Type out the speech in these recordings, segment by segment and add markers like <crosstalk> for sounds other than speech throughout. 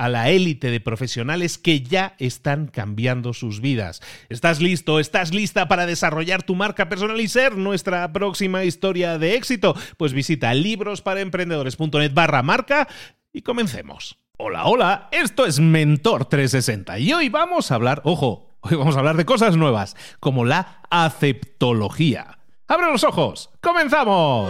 a la élite de profesionales que ya están cambiando sus vidas. ¿Estás listo? ¿Estás lista para desarrollar tu marca personal y ser nuestra próxima historia de éxito? Pues visita librosparaemprendedores.net barra marca y comencemos. Hola, hola, esto es Mentor 360 y hoy vamos a hablar, ojo, hoy vamos a hablar de cosas nuevas, como la aceptología. ¡Abre los ojos! ¡Comenzamos!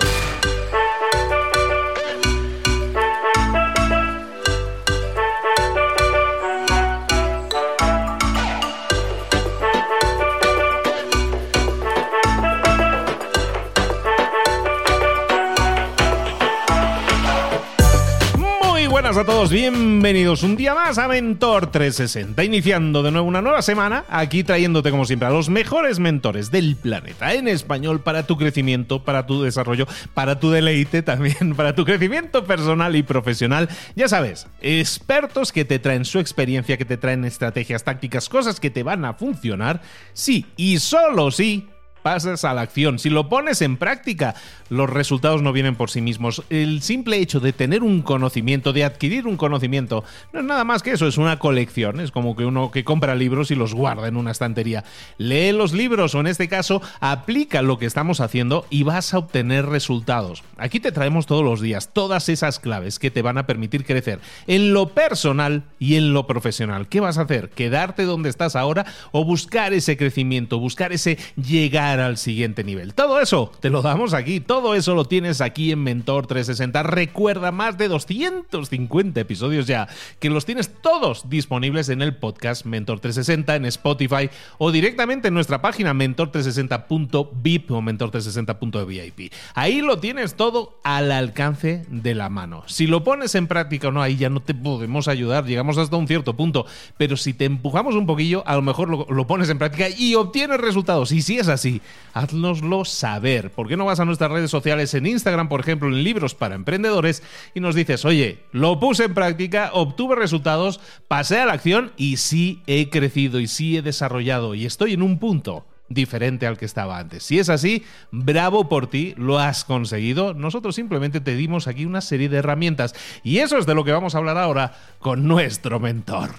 A todos, bienvenidos un día más a Mentor 360, iniciando de nuevo una nueva semana, aquí trayéndote como siempre a los mejores mentores del planeta en español para tu crecimiento, para tu desarrollo, para tu deleite también, <laughs> para tu crecimiento personal y profesional. Ya sabes, expertos que te traen su experiencia, que te traen estrategias, tácticas, cosas que te van a funcionar, sí y solo sí pasas a la acción, si lo pones en práctica, los resultados no vienen por sí mismos. El simple hecho de tener un conocimiento, de adquirir un conocimiento, no es nada más que eso, es una colección, es como que uno que compra libros y los guarda en una estantería. Lee los libros o en este caso, aplica lo que estamos haciendo y vas a obtener resultados. Aquí te traemos todos los días todas esas claves que te van a permitir crecer en lo personal y en lo profesional. ¿Qué vas a hacer? ¿Quedarte donde estás ahora o buscar ese crecimiento, buscar ese llegar al siguiente nivel. Todo eso te lo damos aquí, todo eso lo tienes aquí en Mentor 360. Recuerda más de 250 episodios ya, que los tienes todos disponibles en el podcast Mentor 360 en Spotify o directamente en nuestra página mentor360.vip o mentor360.vip. Ahí lo tienes todo al alcance de la mano. Si lo pones en práctica o no, ahí ya no te podemos ayudar, llegamos hasta un cierto punto, pero si te empujamos un poquillo, a lo mejor lo, lo pones en práctica y obtienes resultados. Y si es así, haznoslo saber. ¿Por qué no vas a nuestras redes sociales en Instagram, por ejemplo, en Libros para Emprendedores y nos dices, oye, lo puse en práctica, obtuve resultados, pasé a la acción y sí he crecido y sí he desarrollado y estoy en un punto diferente al que estaba antes. Si es así, bravo por ti, lo has conseguido. Nosotros simplemente te dimos aquí una serie de herramientas y eso es de lo que vamos a hablar ahora con nuestro mentor.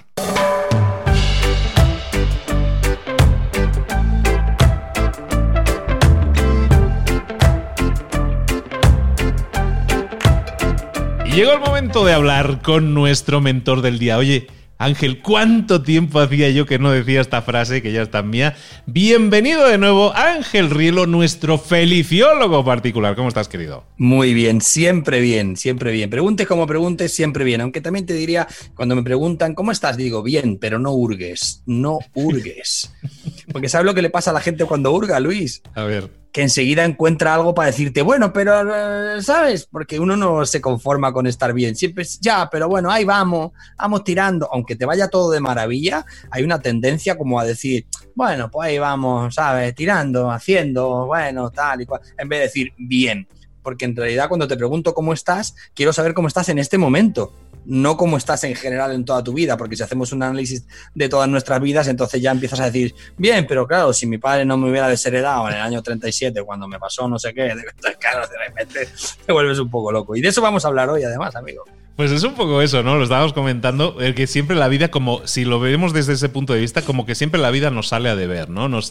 Llegó el momento de hablar con nuestro mentor del día. Oye, Ángel, ¿cuánto tiempo hacía yo que no decía esta frase que ya está mía? Bienvenido de nuevo, Ángel Rielo, nuestro feliciólogo particular. ¿Cómo estás, querido? Muy bien, siempre bien, siempre bien. Preguntes como preguntes, siempre bien. Aunque también te diría, cuando me preguntan, ¿cómo estás? Digo, bien, pero no hurgues, no hurgues. <laughs> Porque ¿sabes lo que le pasa a la gente cuando hurga, Luis? A ver que enseguida encuentra algo para decirte, bueno, pero, eh, ¿sabes? Porque uno no se conforma con estar bien. Siempre es, ya, pero bueno, ahí vamos, vamos tirando. Aunque te vaya todo de maravilla, hay una tendencia como a decir, bueno, pues ahí vamos, ¿sabes? Tirando, haciendo, bueno, tal y cual. En vez de decir, bien. Porque en realidad cuando te pregunto cómo estás, quiero saber cómo estás en este momento no como estás en general en toda tu vida, porque si hacemos un análisis de todas nuestras vidas, entonces ya empiezas a decir, bien, pero claro, si mi padre no me hubiera desheredado en el año 37, cuando me pasó no sé qué, <laughs> claro, de repente te vuelves un poco loco. Y de eso vamos a hablar hoy, además, amigo. Pues es un poco eso, ¿no? Lo estábamos comentando, el que siempre la vida, como si lo vemos desde ese punto de vista, como que siempre la vida nos sale a deber, ¿no? Nos,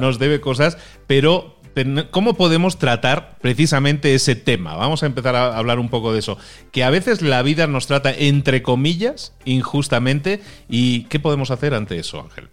nos debe cosas, pero ¿Cómo podemos tratar precisamente ese tema? Vamos a empezar a hablar un poco de eso. Que a veces la vida nos trata, entre comillas, injustamente. ¿Y qué podemos hacer ante eso, Ángel?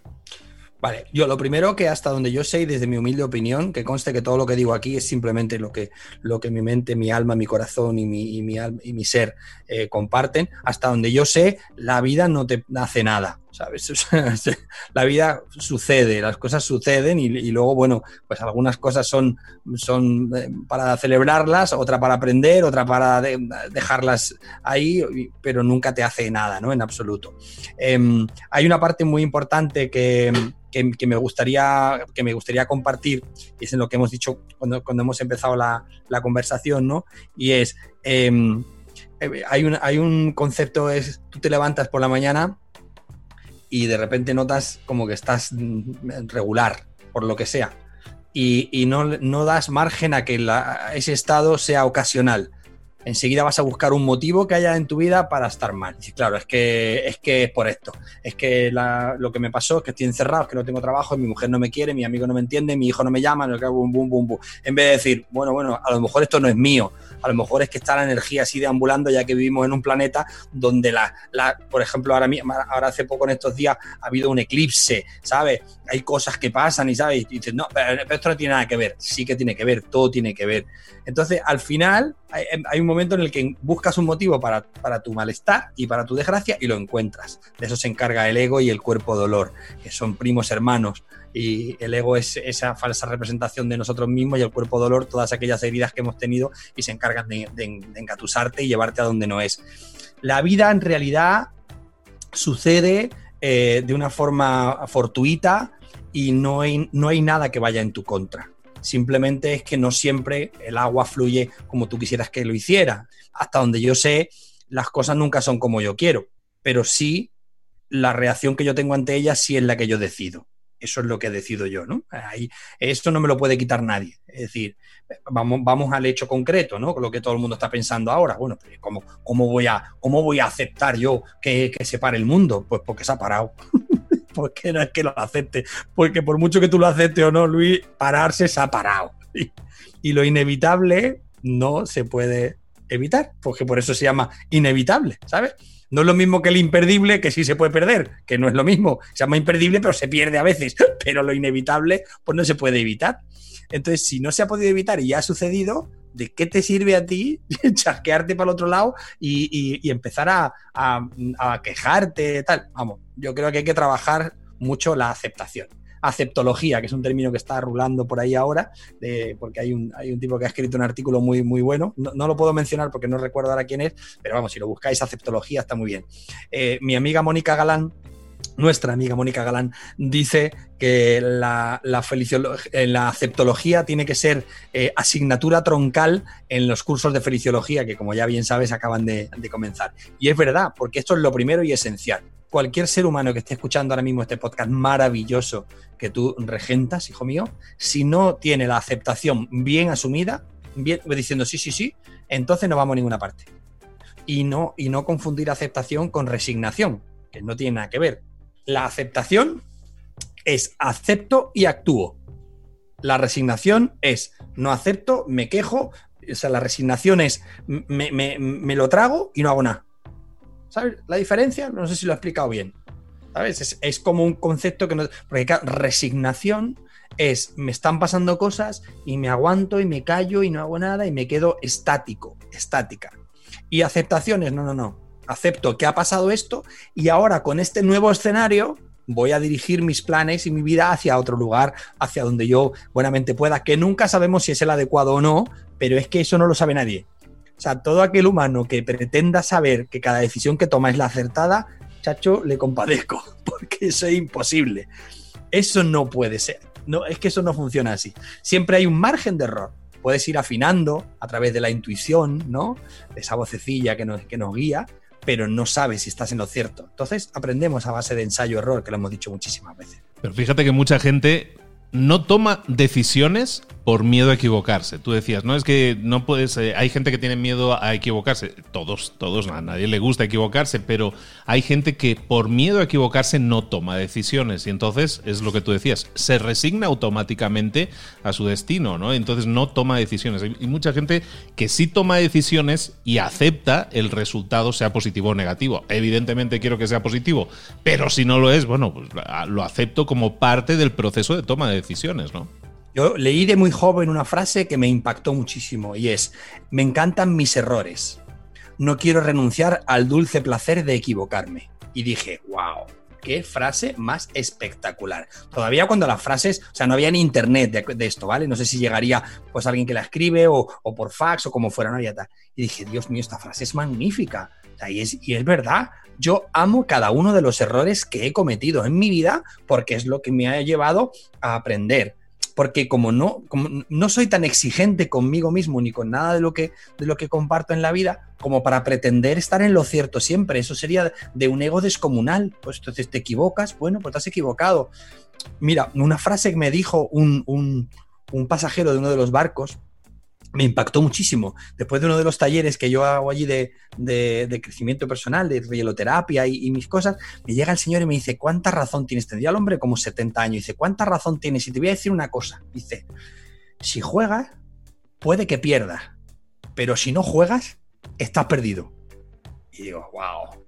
Vale, yo lo primero que hasta donde yo sé y desde mi humilde opinión, que conste que todo lo que digo aquí es simplemente lo que, lo que mi mente, mi alma, mi corazón y mi, y mi, y mi ser eh, comparten, hasta donde yo sé, la vida no te hace nada. ¿Sabes? <laughs> la vida sucede, las cosas suceden y, luego, bueno, pues algunas cosas son, son eh, para celebrarlas, otra para aprender, otra para dejarlas ahí, pero nunca te hace nada, ¿no? En absoluto. Em, hay una parte muy importante que, me gustaría, que me gustaría compartir, y es en lo que hemos dicho cuando, cuando hemos empezado la, conversación, ¿no? Y es, em, eh, hay, un, hay un concepto, es, tú te levantas por la mañana y de repente notas como que estás regular, por lo que sea, y, no, no, das margen a que ese estado sea ocasional. Enseguida vas a buscar un motivo que haya en tu vida para estar mal. Y claro, es que es que es por esto. Es que lo que me pasó es que estoy encerrado, es que no tengo trabajo, mi mujer no me quiere, mi amigo no me entiende, mi hijo no me llama, no, bum, bum, bum, bum. En vez de decir, bueno, bueno, a lo mejor esto no es mío, a lo mejor es que está la energía así deambulando, ya que vivimos en un planeta donde la, la por ejemplo, ahora, ahora hace poco en estos días ha habido un eclipse, ¿sabes? Hay cosas que pasan y, ¿sabes? Y dices, no, pero esto no tiene nada que ver. Sí que tiene que ver, todo tiene que ver. Entonces, al final, hay, un momento en el que buscas un motivo para, para, tu malestar y para tu desgracia y lo encuentras. De eso se encarga el ego y el cuerpo dolor, que son primos hermanos y el ego es esa falsa representación de nosotros mismos y el cuerpo dolor todas aquellas heridas que hemos tenido y se encargan de, engatusarte y llevarte a donde no es. La vida en realidad sucede eh, de una forma fortuita y no no hay nada que vaya en tu contra. Simplemente es que no siempre el agua fluye como tú quisieras que lo hiciera. Hasta donde yo sé, las cosas nunca son como yo quiero, pero sí la reacción que yo tengo ante ellas sí es la que yo decido. Eso es lo que decido yo, ¿no? Ahí, esto no me lo puede quitar nadie. Es decir, vamos, vamos al hecho concreto, ¿no? Lo que todo el mundo está pensando ahora. Bueno, ¿cómo, cómo, voy, a, cómo voy a aceptar yo que, que se pare el mundo? Pues porque se ha parado. Porque no es que lo acepte. Porque por mucho que tú lo aceptes o no, Luis, pararse se ha parado. Y lo inevitable no se puede evitar, porque por eso se llama inevitable, ¿sabes? No es lo mismo que el imperdible, que sí se puede perder, que no es lo mismo. Se llama imperdible, pero se pierde a veces. Pero lo inevitable, pues no se puede evitar. Entonces, si no se ha podido evitar y ya ha sucedido, ¿de qué te sirve a ti <laughs> chasquearte para el otro lado y, empezar a, a, quejarte? Tal. Vamos, yo creo que hay que trabajar mucho la aceptación aceptología, que es un término que está rulando por ahí ahora, porque hay un, hay un tipo que ha escrito un artículo muy, muy bueno. No, lo puedo mencionar porque no recuerdo ahora quién es, pero vamos, si lo buscáis, aceptología está muy bien. Eh, mi amiga Mónica Galán nuestra amiga Mónica Galán dice que la, la, eh, aceptología tiene que ser eh, asignatura troncal en los cursos de feliciología que, como ya bien sabes, acaban de, comenzar. Y es verdad, porque esto es lo primero y esencial cualquier ser humano que esté escuchando ahora mismo este podcast maravilloso que tú regentas, hijo mío, si no tiene la aceptación bien asumida, diciendo sí, sí, sí, entonces no vamos a ninguna parte. Y no, y no confundir aceptación con resignación, que no tiene nada que ver. La aceptación es acepto y actúo. La resignación es no acepto, me quejo. O sea, la resignación es me, me lo trago y no hago nada. ¿Sabes la diferencia? No sé si lo he explicado bien. ¿Sabes? Es, como un concepto que no. Porque resignación es me están pasando cosas y me aguanto y me callo y no hago nada y me quedo estático, estática. Y aceptación es no, no, no. Acepto que ha pasado esto y ahora con este nuevo escenario voy a dirigir mis planes y mi vida hacia otro lugar, hacia donde yo buenamente pueda, que nunca sabemos si es el adecuado o no, pero es que eso no lo sabe nadie. O sea, todo aquel humano que pretenda saber que cada decisión que toma es la acertada, chacho, le compadezco, <laughs> porque eso es imposible. Eso no puede ser. No, es que eso no funciona así. Siempre hay un margen de error. Puedes ir afinando a través de la intuición, ¿no? De esa vocecilla que nos, que nos guía, pero no sabes si estás en lo cierto. Entonces aprendemos a base de ensayo-error, que lo hemos dicho muchísimas veces. Pero fíjate que mucha gente no toma decisiones por miedo a equivocarse. Tú decías, no es que no puedes, eh, hay gente que tiene miedo a equivocarse. Todos, todos, a nadie le gusta equivocarse, pero hay gente que por miedo a equivocarse no toma decisiones y entonces es lo que tú decías, se resigna automáticamente a su destino, ¿no? Entonces no toma decisiones. Hay mucha gente que sí toma decisiones y acepta el resultado sea positivo o negativo. Evidentemente quiero que sea positivo, pero si no lo es, bueno, pues lo acepto como parte del proceso de toma de decisiones, ¿no? Yo leí de muy joven una frase que me impactó muchísimo y es, me encantan mis errores. No quiero renunciar al dulce placer de equivocarme. Y dije, wow, qué frase más espectacular. Todavía cuando las frases, o sea, no había ni internet de, esto, ¿vale? No sé si llegaría pues alguien que la escribe o, por fax o como fuera, no había tal. Y dije, Dios mío, esta frase es magnífica. y, es, y es verdad, yo amo cada uno de los errores que he cometido en mi vida porque es lo que me ha llevado a aprender porque como no, como no soy tan exigente conmigo mismo ni con nada de lo, que, de lo que comparto en la vida, como para pretender estar en lo cierto siempre. Eso sería de un ego descomunal. Pues entonces te equivocas, bueno, pues te has equivocado. Mira, una frase que me dijo un, un, un pasajero de uno de los barcos, me impactó muchísimo. Después de uno de los talleres que yo hago allí de, crecimiento personal, de rieloterapia y, mis cosas, me llega el señor y me dice, ¿cuánta razón tienes? Tendría el hombre como 70 años. Dice, ¿cuánta razón tienes? Y te voy a decir una cosa. Dice, si juegas, puede que pierdas, pero si no juegas, estás perdido. Y digo, wow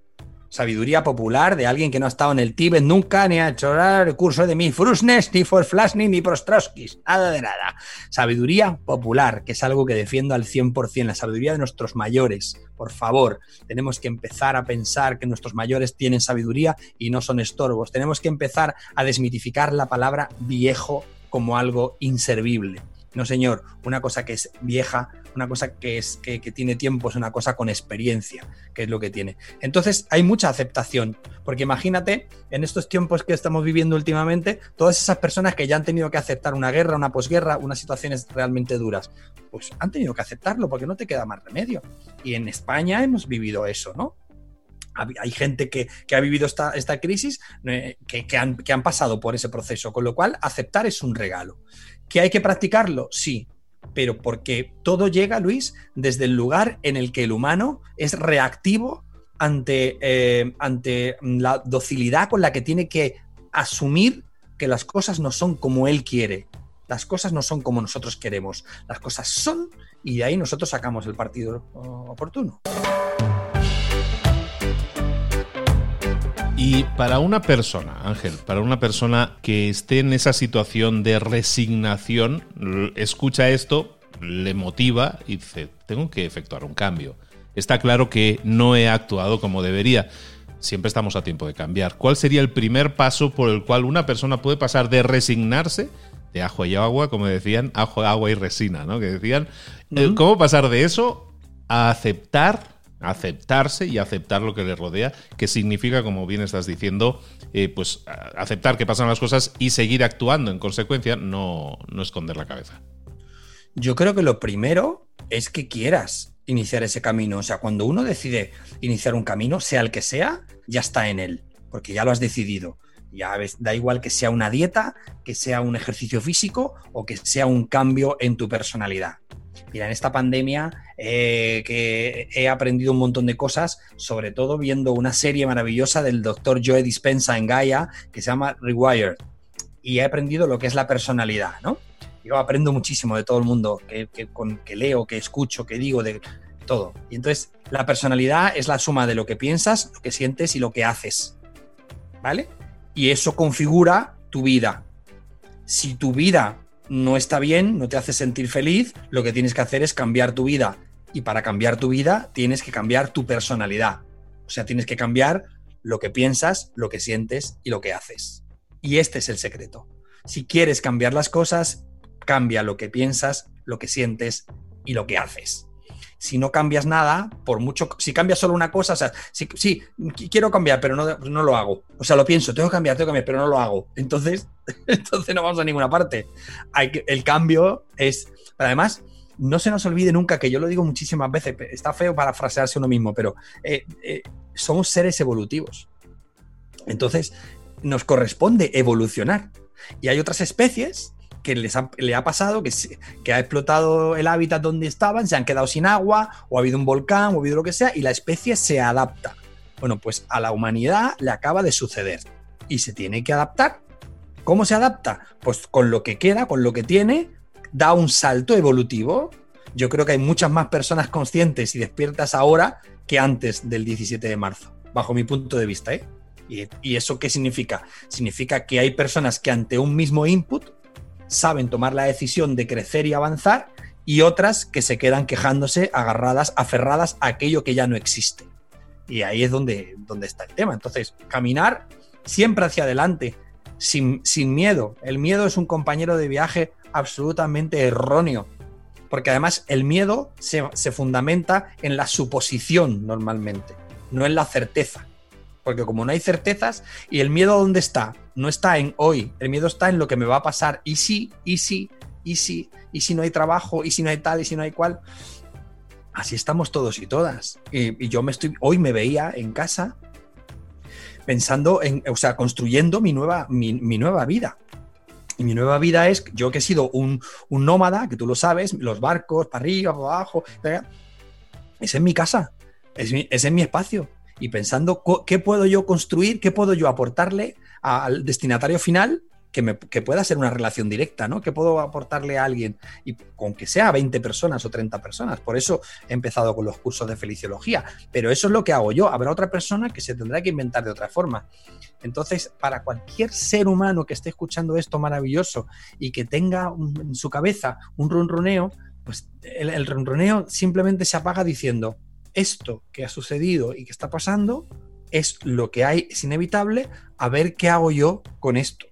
sabiduría popular de alguien que no ha estado en el Tíbet nunca, ni ha hecho el curso de mi Frusnes, ni for Flasny, ni Prostroskis, nada de nada. Sabiduría popular, que es algo que defiendo al 100%, la sabiduría de nuestros mayores. Por favor, tenemos que empezar a pensar que nuestros mayores tienen sabiduría y no son estorbos. Tenemos que empezar a desmitificar la palabra viejo como algo inservible. No, señor, una cosa que es vieja, una cosa que, es, que, tiene tiempo, es una cosa con experiencia, que es lo que tiene. Entonces, hay mucha aceptación, porque imagínate, en estos tiempos que estamos viviendo últimamente, todas esas personas que ya han tenido que aceptar una guerra, una posguerra, unas situaciones realmente duras, pues han tenido que aceptarlo porque no te queda más remedio. Y en España hemos vivido eso, ¿no? hay gente que, ha vivido esta, crisis eh, que, que, han, que, han, pasado por ese proceso, con lo cual aceptar es un regalo. ¿Que hay que practicarlo? Sí, pero porque todo llega, Luis, desde el lugar en el que el humano es reactivo ante, eh, ante la docilidad con la que tiene que asumir que las cosas no son como él quiere. Las cosas no son como nosotros queremos. Las cosas son y de ahí nosotros sacamos el partido oportuno. Y para una persona, Ángel, para una persona que esté en esa situación de resignación, escucha esto, le motiva y dice, tengo que efectuar un cambio. Está claro que no he actuado como debería. Siempre estamos a tiempo de cambiar. ¿Cuál sería el primer paso por el cual una persona puede pasar de resignarse, de ajo y agua, como decían, ajo, agua y resina, ¿no? Que decían, eh, ¿cómo pasar de eso a aceptar aceptarse y aceptar lo que le rodea, que significa, como bien estás diciendo, eh, pues aceptar que pasan las cosas y seguir actuando en consecuencia, no, no esconder la cabeza. Yo creo que lo primero es que quieras iniciar ese camino. O sea, cuando uno decide iniciar un camino, sea el que sea, ya está en él, porque ya lo has decidido. Ya da igual que sea una dieta, que sea un ejercicio físico o que sea un cambio en tu personalidad. Mira, en esta pandemia eh, que he aprendido un montón de cosas, sobre todo viendo una serie maravillosa del doctor Joe Dispensa en Gaia que se llama Rewired. Y he aprendido lo que es la personalidad, ¿no? Yo aprendo muchísimo de todo el mundo que, que leo, que escucho, que digo, de todo. Y entonces, la personalidad es la suma de lo que piensas, lo que sientes y lo que haces. ¿Vale? Y eso configura tu vida. Si tu vida no está bien, no te hace sentir feliz, lo que tienes que hacer es cambiar tu vida. Y para cambiar tu vida tienes que cambiar tu personalidad. O sea, tienes que cambiar lo que piensas, lo que sientes y lo que haces. Y este es el secreto. Si quieres cambiar las cosas, cambia lo que piensas, lo que sientes y lo que haces. Si no cambias nada, por mucho, si cambias solo una cosa, o sea, sí, quiero cambiar, pero no, no, lo hago. O sea, lo pienso, tengo que cambiar, tengo que cambiar, pero no lo hago. Entonces, <laughs> entonces no vamos a ninguna parte. El cambio es, además, no se nos olvide nunca, que yo lo digo muchísimas veces, está feo para frasearse uno mismo, pero eh, eh, somos seres evolutivos. Entonces, nos corresponde evolucionar. Y hay otras especies que les ha, le ha pasado que, que ha explotado el hábitat donde estaban, se han quedado sin agua, o ha habido un volcán, o ha habido lo que sea, y la especie se adapta. Bueno, pues a la humanidad le acaba de suceder y se tiene que adaptar. ¿Cómo se adapta? Pues con lo que queda, con lo que tiene, da un salto evolutivo. Yo creo que hay muchas más personas conscientes y despiertas ahora que antes del 17 de marzo, bajo mi punto de vista. ¿eh? ¿Y, eso qué significa? Significa que hay personas que ante un mismo input saben tomar la decisión de crecer y avanzar y otras que se quedan quejándose, agarradas, aferradas a aquello que ya no existe. Y ahí es donde, donde está el tema. Entonces, caminar siempre hacia adelante, sin, sin miedo. El miedo es un compañero de viaje absolutamente erróneo. Porque además el miedo se, se fundamenta en la suposición normalmente, no en la certeza. Porque como no hay certezas, ¿y el miedo dónde está? No está en hoy, el miedo está en lo que me va a pasar. Y sí, y sí, y sí, y si no hay trabajo, y si no hay tal, y si no hay cual. Así estamos todos y todas. Y, yo me estoy, hoy me veía en casa pensando en, o sea, construyendo mi nueva, mi, nueva vida. Y mi nueva vida es, yo que he sido un, nómada, que tú lo sabes, los barcos, para arriba, para abajo, es en mi casa, es, es en mi espacio y pensando qué puedo yo construir, qué puedo yo aportarle al destinatario final que, me, pueda ser una relación directa, ¿no? ¿Qué puedo aportarle a alguien? Y con que sea 20 personas o 30 personas. Por eso he empezado con los cursos de feliciología. Pero eso es lo que hago yo. Habrá otra persona que se tendrá que inventar de otra forma. Entonces, para cualquier ser humano que esté escuchando esto maravilloso y que tenga en su cabeza un ronroneo, pues el, el ronroneo simplemente se apaga diciendo, esto que ha sucedido y que está pasando es lo que hay, es inevitable, a ver qué hago yo con esto.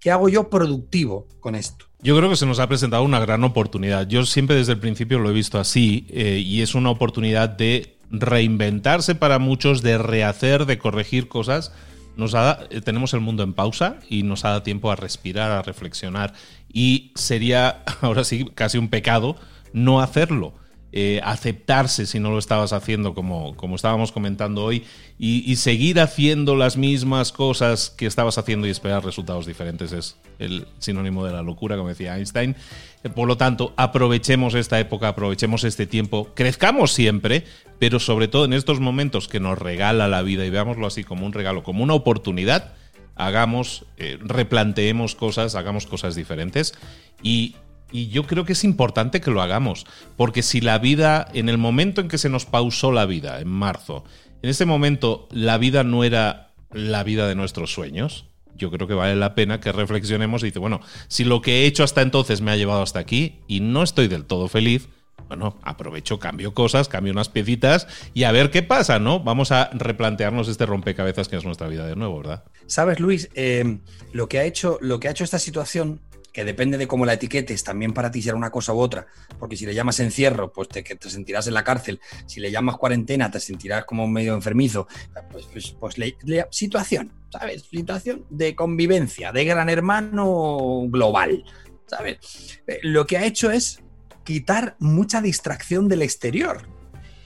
¿Qué hago yo productivo con esto? Yo creo que se nos ha presentado una gran oportunidad. Yo siempre desde el principio lo he visto así eh, y es una oportunidad de reinventarse para muchos, de rehacer, de corregir cosas. Nos eh, tenemos el mundo en pausa y nos ha dado tiempo a respirar, a reflexionar y sería <laughs> ahora sí casi un pecado no hacerlo. Eh, aceptarse si no lo estabas haciendo como, como estábamos comentando hoy y, seguir haciendo las mismas cosas que estabas haciendo y esperar resultados diferentes es el sinónimo de la locura, como decía Einstein. Eh, por lo tanto, aprovechemos esta época, aprovechemos este tiempo, crezcamos siempre, pero sobre todo en estos momentos que nos regala la vida y veámoslo así como un regalo, como una oportunidad, hagamos, eh, replanteemos cosas, hagamos cosas diferentes y y yo creo que es importante que lo hagamos, porque si la vida, en el momento en que se nos pausó la vida, en marzo, en ese momento la vida no era la vida de nuestros sueños, yo creo que vale la pena que reflexionemos y dice, bueno, si lo que he hecho hasta entonces me ha llevado hasta aquí y no estoy del todo feliz, bueno, aprovecho, cambio cosas, cambio unas piecitas y a ver qué pasa, ¿no? Vamos a replantearnos este rompecabezas que es nuestra vida de nuevo, ¿verdad? Sabes, Luis, eh, lo, que ha hecho, lo que ha hecho esta situación que depende de cómo la etiquetes, también para ti será una cosa u otra, porque si le llamas encierro, pues te, te sentirás en la cárcel, si le llamas cuarentena, te sentirás como medio enfermizo, pues, pues, pues situación, ¿sabes? Situación de convivencia, de gran hermano global, ¿sabes? Eh, lo que ha hecho es quitar mucha distracción del exterior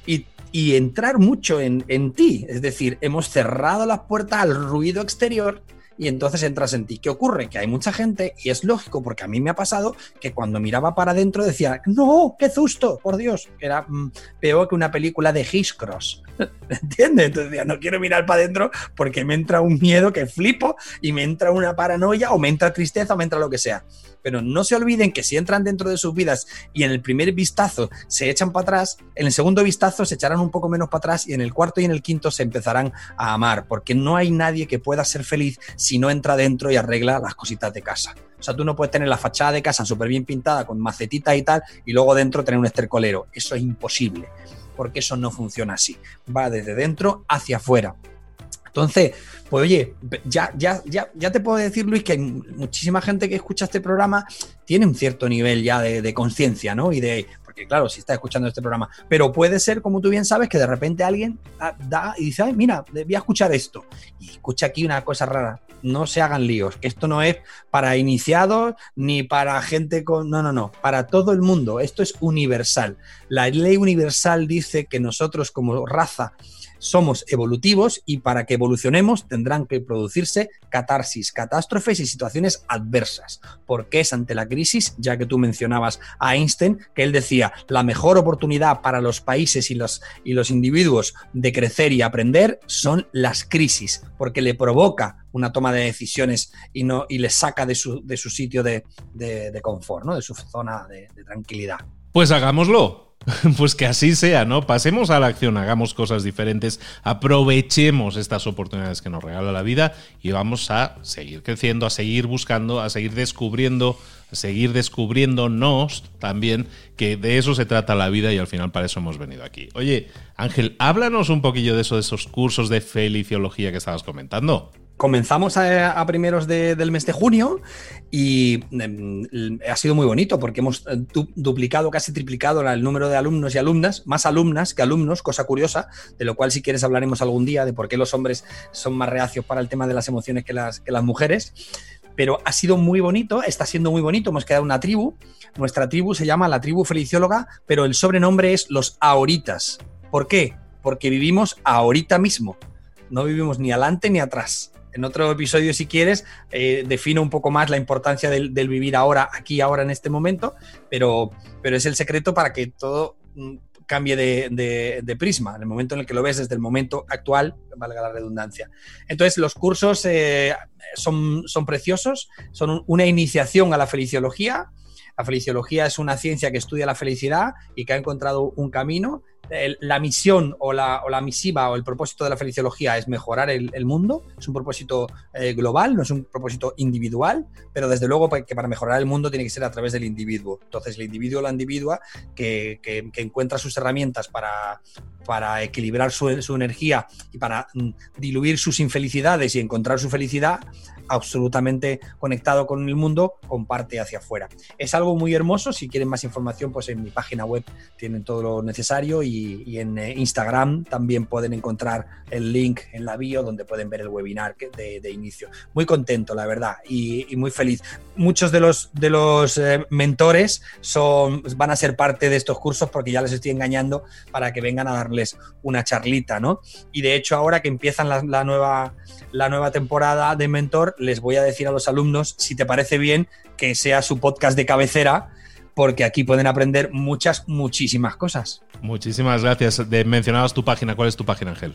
y, entrar mucho en, en ti, es decir, hemos cerrado las puertas al ruido exterior y entonces entras en ti. ¿Qué ocurre? Que hay mucha gente, y es lógico porque a mí me ha pasado, que cuando miraba para adentro decía, no, qué susto, por Dios, era mm, peor que una película de Cross. <laughs> ¿Entiendes? Entonces decía, no quiero mirar para adentro porque me entra un miedo que flipo y me entra una paranoia o me entra tristeza o me entra lo que sea. Pero no se olviden que si entran dentro de sus vidas y en el primer vistazo se echan para atrás, en el segundo vistazo se echarán un poco menos para atrás y en el cuarto y en el quinto se empezarán a amar, porque no hay nadie que pueda ser feliz si no entra dentro y arregla las cositas de casa. O sea, tú no puedes tener la fachada de casa súper bien pintada con macetitas y tal y luego dentro tener un estercolero. Eso es imposible, porque eso no funciona así. Va desde dentro hacia afuera. Entonces, pues oye, ya, ya, ya, ya te puedo decir, Luis, que muchísima gente que escucha este programa tiene un cierto nivel ya de, conciencia, ¿no? Y de, porque claro, si está escuchando este programa, pero puede ser, como tú bien sabes, que de repente alguien da y dice, ay, mira, voy a escuchar esto. Y escucha aquí una cosa rara, no se hagan líos, que esto no es para iniciados ni para gente con... No, no, no, para todo el mundo, esto es universal. La ley universal dice que nosotros como raza somos evolutivos y para que evolucionemos tendrán que producirse catarsis, catástrofes y situaciones adversas. porque es ante la crisis? Ya que tú mencionabas a Einstein, que él decía, la mejor oportunidad para los países y los, y los individuos de crecer y aprender son las crisis, porque le provoca una toma de decisiones y, no, y le saca de su, de su sitio de, de, confort, ¿no? de su zona de tranquilidad. Pues hagámoslo. <laughs> Pues que así sea, ¿no? Pasemos a la acción, hagamos cosas diferentes, aprovechemos estas oportunidades que nos regala la vida y vamos a seguir creciendo, a seguir buscando, a seguir descubriendo, a seguir descubriéndonos también, que de eso se trata la vida y al final para eso hemos venido aquí. Oye, Ángel, háblanos un poquillo de eso, de esos cursos de feliciología que estabas comentando comenzamos a, primeros del mes de junio y em, ha sido muy bonito porque hemos eh, duplicado, casi triplicado el número de alumnos y alumnas, más alumnas que alumnos, cosa curiosa, de lo cual si quieres hablaremos algún día de por qué los hombres son más reacios para el tema de las emociones que las, que las mujeres. Pero ha sido muy bonito, está siendo muy bonito, hemos quedado una tribu, nuestra tribu se llama la tribu felicióloga, pero el sobrenombre es los ahoritas. ¿Por qué? Porque vivimos ahorita mismo, no vivimos ni adelante ni atrás en otro episodio, si quieres, eh, defino un poco más la importancia del, vivir ahora, aquí, ahora, en este momento, pero, pero es el secreto para que todo mm, cambie de, prisma, en el momento en el que lo ves desde el momento actual, valga la redundancia. Entonces, los cursos eh, son, son preciosos, son una iniciación a la feliciología. La feliciología es una ciencia que estudia la felicidad y que ha encontrado un camino la misión o la, misiva o el propósito de la feliciología es mejorar el, mundo, es un propósito eh, global, no es un propósito individual, pero desde luego que para mejorar el mundo tiene que ser a través del individuo. Entonces el individuo o la individua que, encuentra sus herramientas para, para equilibrar su, su energía y para mm, diluir sus infelicidades y encontrar su felicidad, absolutamente conectado con el mundo, comparte hacia afuera. Es algo muy hermoso, si quieren más información, pues en mi página web tienen todo lo necesario y, en eh, Instagram también pueden encontrar el link en la bio donde pueden ver el webinar de, inicio. Muy contento, la verdad, y, muy feliz. Muchos de los, de los eh, mentores son, van a ser parte de estos cursos porque ya les estoy engañando para que vengan a darles una charlita, ¿no? Y de hecho ahora que empiezan la nueva la nueva temporada de Mentor, les voy a decir a los alumnos, si te parece bien, que sea su podcast de cabecera, porque aquí pueden aprender muchas, muchísimas cosas. Muchísimas gracias. De, mencionabas tu página. ¿Cuál es tu página, Ángel?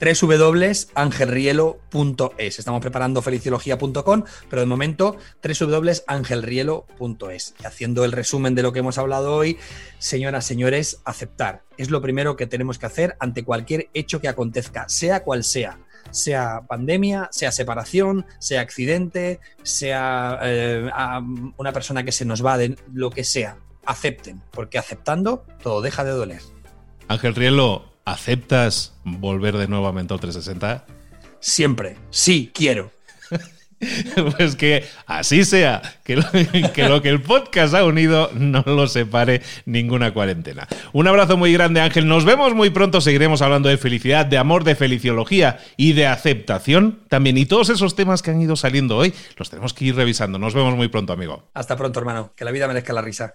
www.angelrielo.es. Estamos preparando feliciología.com, pero de momento www.angelrielo.es. Y haciendo el resumen de lo que hemos hablado hoy, señoras, señores, aceptar. Es lo primero que tenemos que hacer ante cualquier hecho que acontezca, sea cual sea sea pandemia, sea separación, sea accidente, sea eh, una persona que se nos va de lo que sea. Acepten, porque aceptando todo deja de doler. Ángel Rielo, ¿aceptas volver de nuevo a Mentor 360? Siempre, sí, quiero. <laughs> Pues que así sea, que lo, que el podcast ha unido no lo separe ninguna cuarentena. Un abrazo muy grande Ángel, nos vemos muy pronto, seguiremos hablando de felicidad, de amor, de feliciología y de aceptación también. Y todos esos temas que han ido saliendo hoy los tenemos que ir revisando. Nos vemos muy pronto, amigo. Hasta pronto, hermano. Que la vida merezca la risa.